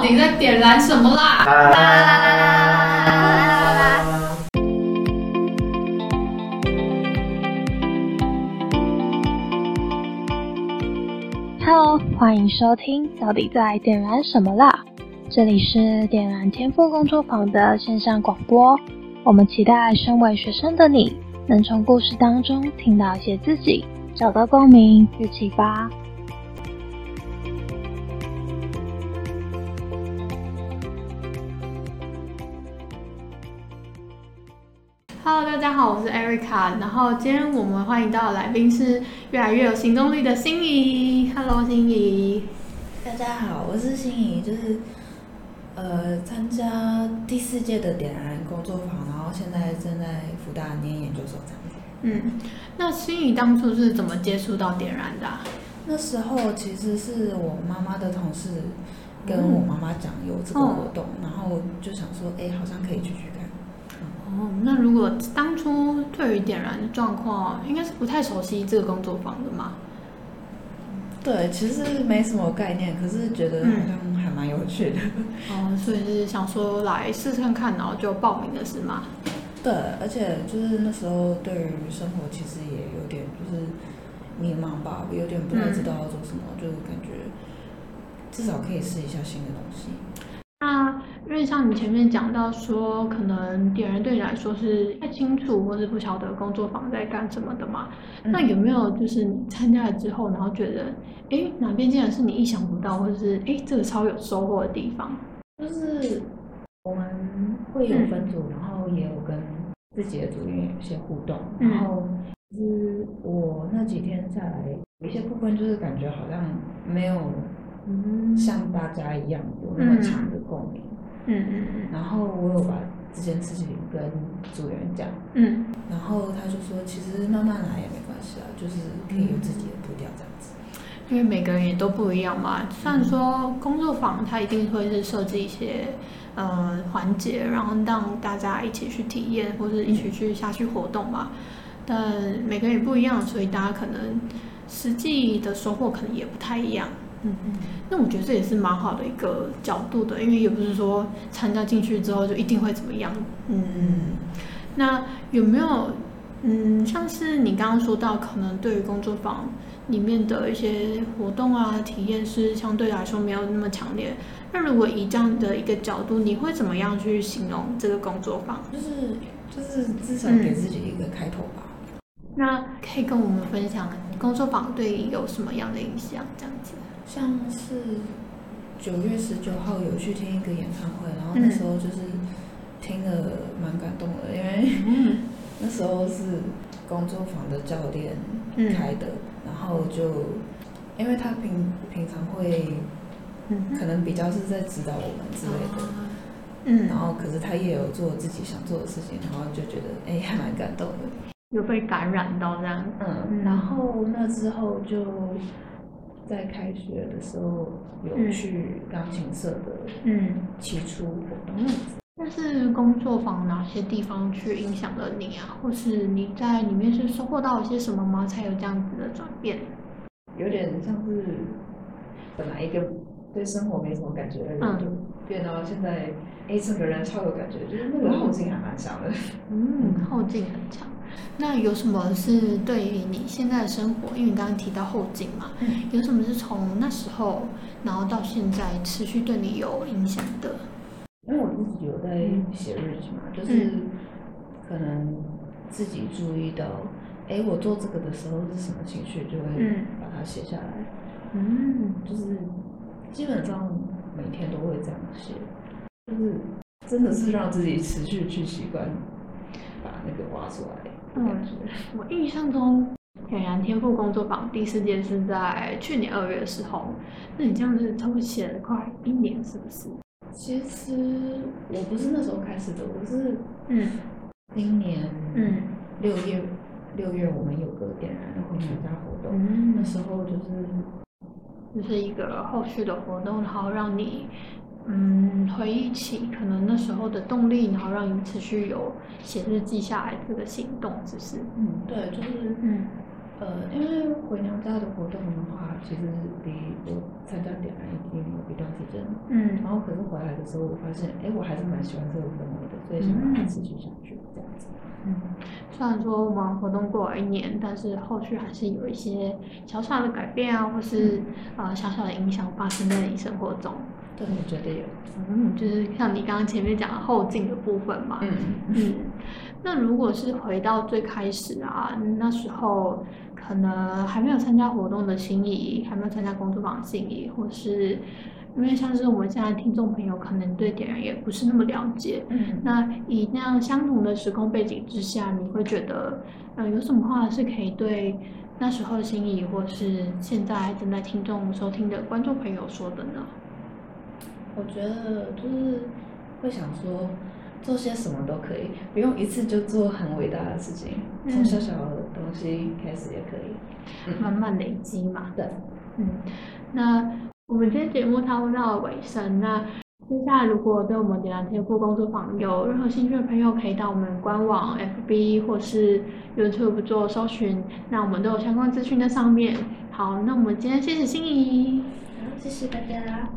到底在点燃什么啦？啦啦啦啦啦啦啦！Hello，欢迎收听《到底在点燃什么啦》？这里是点燃天赋工作坊的线上广播。我们期待身为学生的你，能从故事当中听到一些自己，找到共鸣与启发。Hello，大家好，我是 Erica。然后今天我们欢迎到的来宾是越来越有行动力的心仪。Hello，心仪。大家好，我是心仪，就是呃参加第四届的点燃工作坊，然后现在正在福大念研究所这样子。嗯，那心仪当初是怎么接触到点燃的啊、那时候其实是我妈妈的同事跟我妈妈讲有这个活动，然后就想说，哎、好像可以去去看。哦，那如果当初对于点燃的状况，应该是不太熟悉这个工作坊的嘛？对，其实没什么概念，可是觉得好像还蛮有趣的。哦，所以是想说来试试看看，然后就报名的是吗？对，而且就是那时候对于生活其实也有点就是迷茫吧，有点不太知道要做什么，就感觉至少可以试一下新的东西。那因为像你前面讲到说，可能点人对你来说是不太清楚或是不晓得工作坊在干什么的嘛？嗯。那有没有就是你参加了之后，然后觉得，哎，哪边竟然是你意想不到，或者是哎这个超有收获的地方？就是我们会有分组，然后也有跟自己的组员有一些互动，嗯。然后就是我那几天下来，有一些部分就是感觉好像没有嗯。像大家一样有那么强的共鸣，嗯嗯然后我有把这件事情跟组员讲。嗯然后他就说，其实慢慢来也没关系啊，就是可以有自己的步调这样子。因为每个人也都不一样嘛。虽然说工作坊它一定会是设置一些呃环节，然后让大家一起去体验，或者一起去下去活动嘛。但每个人也不一样，所以大家可能实际的收获可能也不太一样。嗯嗯，那我觉得这也是蛮好的一个角度的，因为也不是说参加进去之后就一定会怎么样。嗯，那有没有嗯，像是你刚刚说到，可能对于工作坊里面的一些活动啊、体验是相对来说没有那么强烈。那如果以这样的一个角度，你会怎么样去形容这个工作坊？就是就是至少给自己一个开头吧。那可以跟我们分享工作坊对你有什么样的影响？这样子。像是九月十九号有去听一个演唱会，然后那时候就是听了蛮感动的，因为嗯 那时候是工作坊的教练嗯开的，然后就因为他平平常会嗯可能比较是在指导我们之类的。嗯，然后，可是他也有做自己想做的事情，然后就觉得哎，还蛮感动的。有被感染到这样。嗯，然后那之后就在开学的时候有去钢琴社的嗯，起初活动，那是工作坊哪些地方去影响了你啊？或是你在里面是收获到一些什么吗？才有这样子的转变？有点像是本来一个对生活没什么感觉的人，嗯就变到现在哎，整个人超有感觉，就是那个后劲还蛮强的。嗯，后劲很强。那有什么是对于你现在的生活？因为你刚刚提到后劲嘛，嗯有什么是从那时候然后到现在持续对你有影响的？因为我自己有在写日记嘛，就是可能自己注意到，哎，我做这个的时候是什么情绪，就会嗯把它写下来。嗯就是基本上每天都会这样写，就是真的是让自己持续去习惯把那个挖出来的感觉。我印象中，点燃天赋工作坊第四届是在去年二月的时候。那你这样子差不多写了快一年，是不是？其实我不是那时候开始的，我是嗯今年嗯六月六月我们有个点燃的婚礼家活动，嗯那时候就是就是一个后续的活动，然后让你嗯回忆起可能那时候的动力，然后让你持续有写日记下来这个行动，是不是？嗯对，就是嗯呃，因为回娘家的活动的话，其实比我参加点燃已经有一段时间了。嗯然后可是回来的时候，我发现，哎，我还是蛮喜欢这个氛围的，所以想把它持续下去，这样子。嗯，虽然说我们活动过了一年，但是后续还是有一些小小的改变啊，或是呃小小的影响发生在你生活中。对，我觉得有。嗯，就是像你刚刚前面讲的后劲的部分嘛。嗯嗯，那如果是回到最开始啊，那时候可能还没有参加活动的心仪，还没有参加工作坊的心仪，或是因为像是我们现在听众朋友可能对点燃也不是那么了解，嗯那以那样相同的时空背景之下，你会觉得，呃，有什么话是可以对那时候的心仪，或是现在正在听众收听的观众朋友说的呢？我觉得就是会想说，做些什么都可以，不用一次就做很伟大的事情，从嗯小小的东西开始也可以。慢慢累积嘛。对，嗯，那我们今天节目差不多到了尾声，那接下来如果对我们点燃天赋工作坊有任何兴趣的朋友，可以到我们官网、FB 或是 YouTube 做搜寻，那我们都有相关资讯在上面。好，那我们今天谢谢心仪。好，谢谢大家。